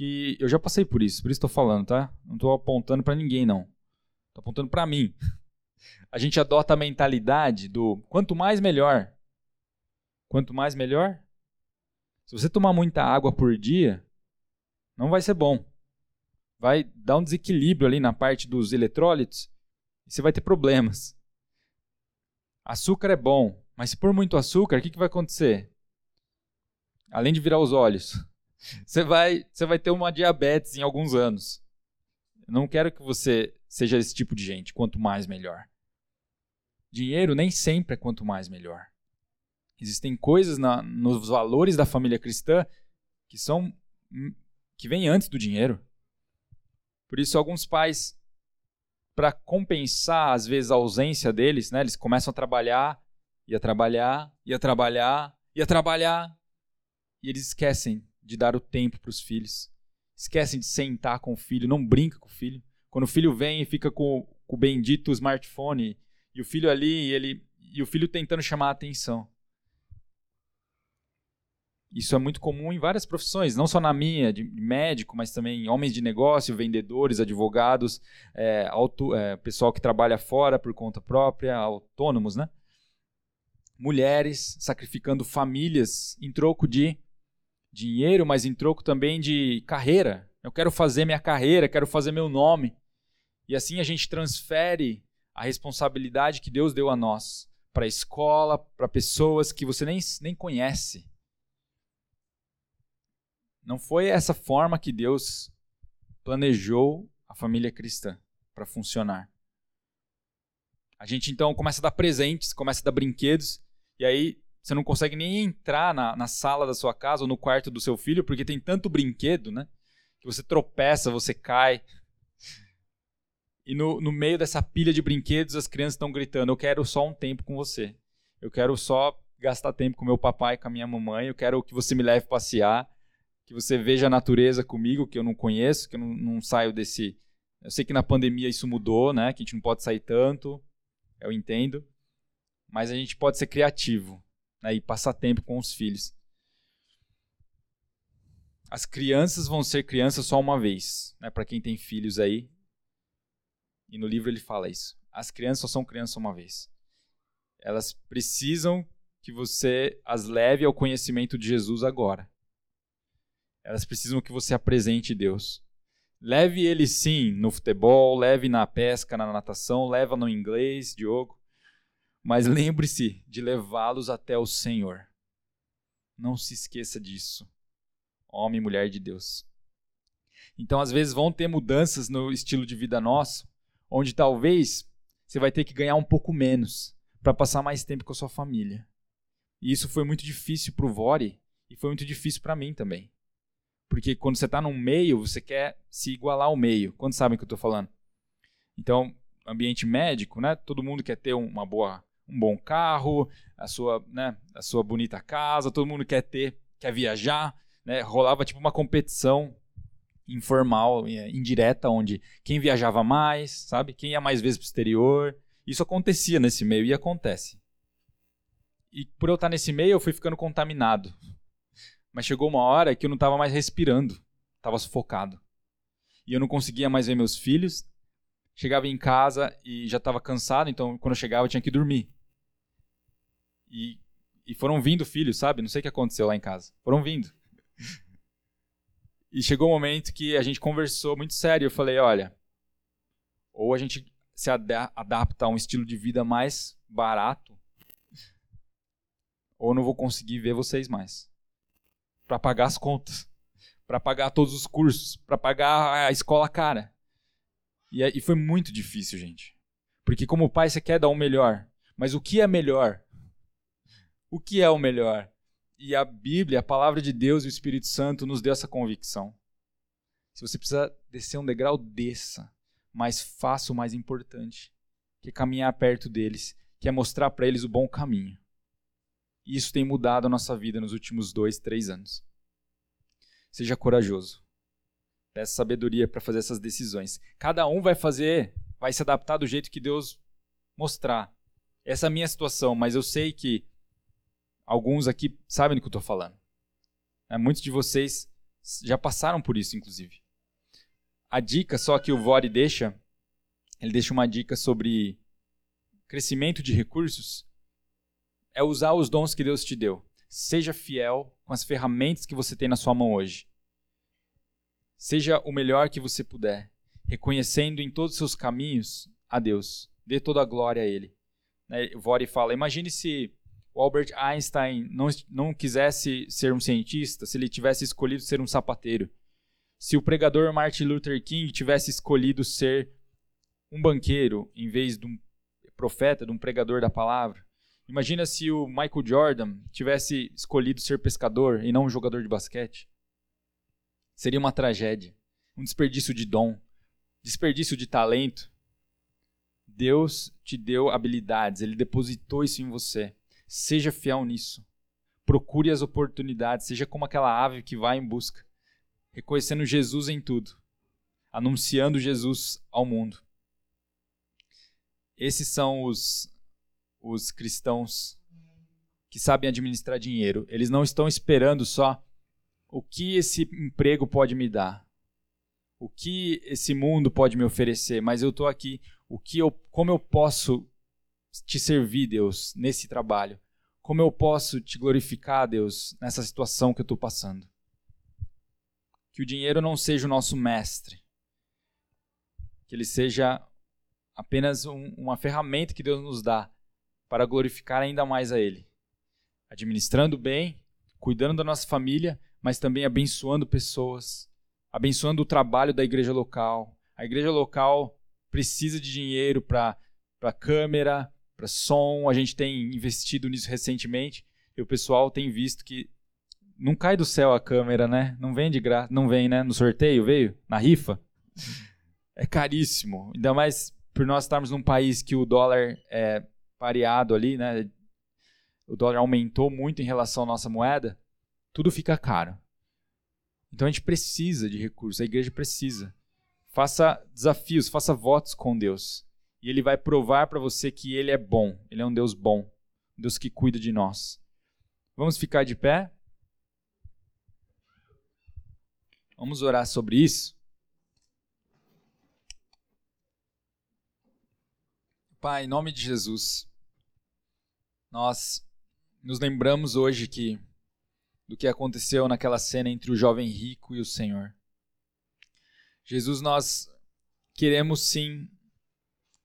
que eu já passei por isso, por isso estou falando, tá? Não estou apontando para ninguém, não. Estou apontando para mim. A gente adota a mentalidade do quanto mais melhor. Quanto mais melhor. Se você tomar muita água por dia, não vai ser bom. Vai dar um desequilíbrio ali na parte dos eletrólitos e você vai ter problemas. Açúcar é bom, mas se por muito açúcar, o que, que vai acontecer? Além de virar os olhos, você vai, você vai ter uma diabetes em alguns anos. Eu não quero que você seja esse tipo de gente. Quanto mais, melhor. Dinheiro nem sempre é quanto mais, melhor. Existem coisas na, nos valores da família cristã que são que vêm antes do dinheiro. Por isso, alguns pais, para compensar às vezes a ausência deles, né, eles começam a trabalhar, e a trabalhar, e a trabalhar, e a trabalhar, e eles esquecem de dar o tempo para os filhos. Esquecem de sentar com o filho, não brinca com o filho. Quando o filho vem e fica com, com o bendito smartphone e o filho ali, ele e o filho tentando chamar a atenção. Isso é muito comum em várias profissões, não só na minha, de médico, mas também homens de negócio, vendedores, advogados, é, auto, é, pessoal que trabalha fora por conta própria, autônomos, né? Mulheres sacrificando famílias em troco de dinheiro, mas em troco também de carreira. Eu quero fazer minha carreira, quero fazer meu nome. E assim a gente transfere a responsabilidade que Deus deu a nós para a escola, para pessoas que você nem, nem conhece. Não foi essa forma que Deus planejou a família cristã para funcionar. A gente então começa a dar presentes, começa a dar brinquedos, e aí você não consegue nem entrar na, na sala da sua casa ou no quarto do seu filho, porque tem tanto brinquedo, né? que você tropeça, você cai. E no, no meio dessa pilha de brinquedos, as crianças estão gritando: Eu quero só um tempo com você. Eu quero só gastar tempo com meu papai com a minha mamãe. Eu quero que você me leve passear. Que você veja a natureza comigo, que eu não conheço, que eu não, não saio desse. Eu sei que na pandemia isso mudou, né? Que a gente não pode sair tanto. Eu entendo. Mas a gente pode ser criativo né? e passar tempo com os filhos. As crianças vão ser crianças só uma vez, né? Para quem tem filhos aí. E no livro ele fala isso. As crianças só são crianças uma vez. Elas precisam que você as leve ao conhecimento de Jesus agora. Elas precisam que você apresente Deus. Leve ele sim no futebol, leve na pesca, na natação, leva no inglês, Diogo. Mas lembre-se de levá-los até o Senhor. Não se esqueça disso homem e mulher de Deus. Então, às vezes, vão ter mudanças no estilo de vida nosso, onde talvez você vai ter que ganhar um pouco menos para passar mais tempo com a sua família. E isso foi muito difícil para o Vori e foi muito difícil para mim também. Porque quando você está num meio, você quer se igualar ao meio. Quando sabem o que eu estou falando? Então, ambiente médico, né? Todo mundo quer ter uma boa, um bom carro, a sua, né, a sua bonita casa, todo mundo quer ter, quer viajar né, rolava tipo uma competição informal, é, indireta, onde quem viajava mais, sabe? Quem ia mais vezes para o exterior. Isso acontecia nesse meio e acontece. E por eu estar nesse meio, eu fui ficando contaminado. Mas chegou uma hora que eu não estava mais respirando, estava sufocado. E eu não conseguia mais ver meus filhos. Chegava em casa e já estava cansado, então quando eu chegava eu tinha que dormir. E, e foram vindo filhos, sabe? Não sei o que aconteceu lá em casa. Foram vindo. E chegou um momento que a gente conversou muito sério. Eu falei: olha, ou a gente se adapta a um estilo de vida mais barato, ou não vou conseguir ver vocês mais. Para pagar as contas, para pagar todos os cursos, para pagar a escola cara. E, e foi muito difícil, gente. Porque como pai você quer dar o melhor, mas o que é melhor? O que é o melhor? E a Bíblia, a palavra de Deus e o Espírito Santo nos deu essa convicção. Se você precisa descer um degrau, desça. Mas faça o mais importante, que é caminhar perto deles, que é mostrar para eles o bom caminho. E isso tem mudado a nossa vida nos últimos dois, três anos. Seja corajoso. Peça sabedoria para fazer essas decisões. Cada um vai fazer, vai se adaptar do jeito que Deus mostrar. Essa é a minha situação, mas eu sei que Alguns aqui sabem do que eu estou falando. É, muitos de vocês já passaram por isso, inclusive. A dica só que o Vore deixa, ele deixa uma dica sobre crescimento de recursos, é usar os dons que Deus te deu. Seja fiel com as ferramentas que você tem na sua mão hoje. Seja o melhor que você puder, reconhecendo em todos os seus caminhos a Deus. Dê toda a glória a Ele. Né, Vore fala: imagine se o Albert Einstein não, não quisesse ser um cientista, se ele tivesse escolhido ser um sapateiro. Se o pregador Martin Luther King tivesse escolhido ser um banqueiro em vez de um profeta, de um pregador da palavra. Imagina se o Michael Jordan tivesse escolhido ser pescador e não um jogador de basquete. Seria uma tragédia, um desperdício de dom, desperdício de talento. Deus te deu habilidades, ele depositou isso em você. Seja fiel nisso. Procure as oportunidades, seja como aquela ave que vai em busca, reconhecendo Jesus em tudo, anunciando Jesus ao mundo. Esses são os, os cristãos que sabem administrar dinheiro. Eles não estão esperando só o que esse emprego pode me dar, o que esse mundo pode me oferecer, mas eu estou aqui, o que eu, como eu posso te servir, Deus, nesse trabalho? Como eu posso te glorificar, Deus, nessa situação que eu estou passando? Que o dinheiro não seja o nosso mestre, que ele seja apenas um, uma ferramenta que Deus nos dá para glorificar ainda mais a Ele. Administrando bem, cuidando da nossa família, mas também abençoando pessoas, abençoando o trabalho da igreja local. A igreja local precisa de dinheiro para câmera, para som. A gente tem investido nisso recentemente e o pessoal tem visto que não cai do céu a câmera, né? Não vem de graça, não vem, né? No sorteio veio, na rifa. É caríssimo, ainda mais por nós estarmos num país que o dólar é pareado ali, né? O dólar aumentou muito em relação à nossa moeda, tudo fica caro. Então a gente precisa de recursos, a igreja precisa. Faça desafios, faça votos com Deus. E ele vai provar para você que ele é bom, ele é um Deus bom, um Deus que cuida de nós. Vamos ficar de pé? Vamos orar sobre isso? Pai, em nome de Jesus, nós nos lembramos hoje que do que aconteceu naquela cena entre o jovem rico e o Senhor. Jesus, nós queremos sim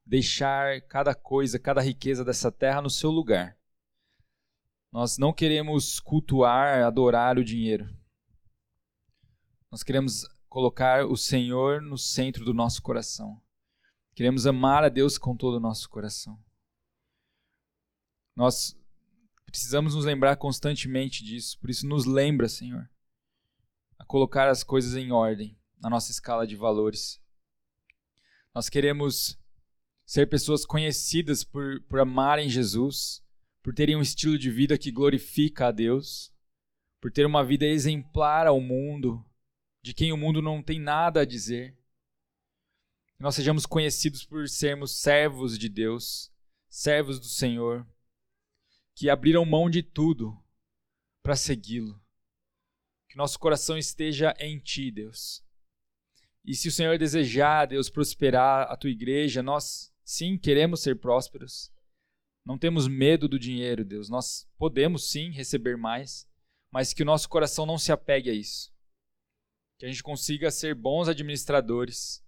deixar cada coisa, cada riqueza dessa terra no seu lugar. Nós não queremos cultuar, adorar o dinheiro. Nós queremos colocar o Senhor no centro do nosso coração. Queremos amar a Deus com todo o nosso coração. Nós precisamos nos lembrar constantemente disso, por isso nos lembra, Senhor, a colocar as coisas em ordem na nossa escala de valores. Nós queremos ser pessoas conhecidas por, por amarem Jesus, por terem um estilo de vida que glorifica a Deus, por ter uma vida exemplar ao mundo, de quem o mundo não tem nada a dizer. Que nós sejamos conhecidos por sermos servos de Deus, servos do Senhor, que abriram mão de tudo para segui-lo. Que nosso coração esteja em Ti, Deus. E se o Senhor desejar, Deus, prosperar a tua igreja, nós sim queremos ser prósperos. Não temos medo do dinheiro, Deus. Nós podemos sim receber mais, mas que o nosso coração não se apegue a isso. Que a gente consiga ser bons administradores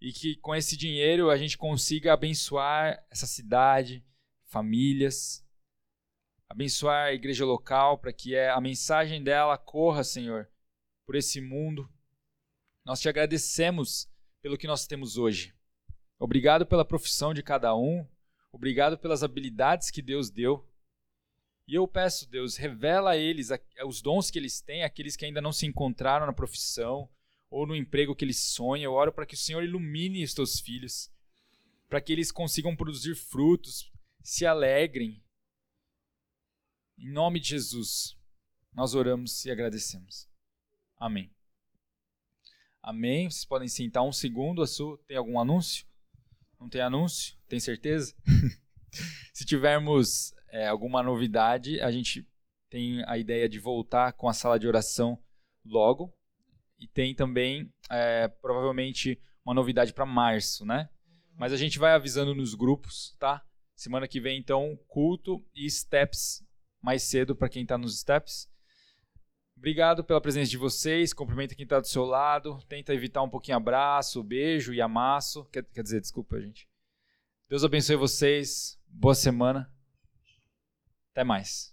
e que com esse dinheiro a gente consiga abençoar essa cidade, famílias, abençoar a igreja local para que a mensagem dela corra, Senhor, por esse mundo. Nós te agradecemos pelo que nós temos hoje. Obrigado pela profissão de cada um. Obrigado pelas habilidades que Deus deu. E eu peço, Deus, revela a eles os dons que eles têm, aqueles que ainda não se encontraram na profissão ou no emprego que eles sonham. Eu oro para que o Senhor ilumine os teus filhos, para que eles consigam produzir frutos, se alegrem. Em nome de Jesus, nós oramos e agradecemos. Amém. Amém. Vocês podem sentar um segundo. Tem algum anúncio? Não tem anúncio? Tem certeza? [LAUGHS] Se tivermos é, alguma novidade, a gente tem a ideia de voltar com a sala de oração logo. E tem também, é, provavelmente, uma novidade para março, né? Mas a gente vai avisando nos grupos, tá? Semana que vem, então, culto e steps mais cedo para quem está nos steps. Obrigado pela presença de vocês. Cumprimenta quem está do seu lado. Tenta evitar um pouquinho abraço, beijo e amasso. Quer, quer dizer, desculpa, gente. Deus abençoe vocês. Boa semana. Até mais.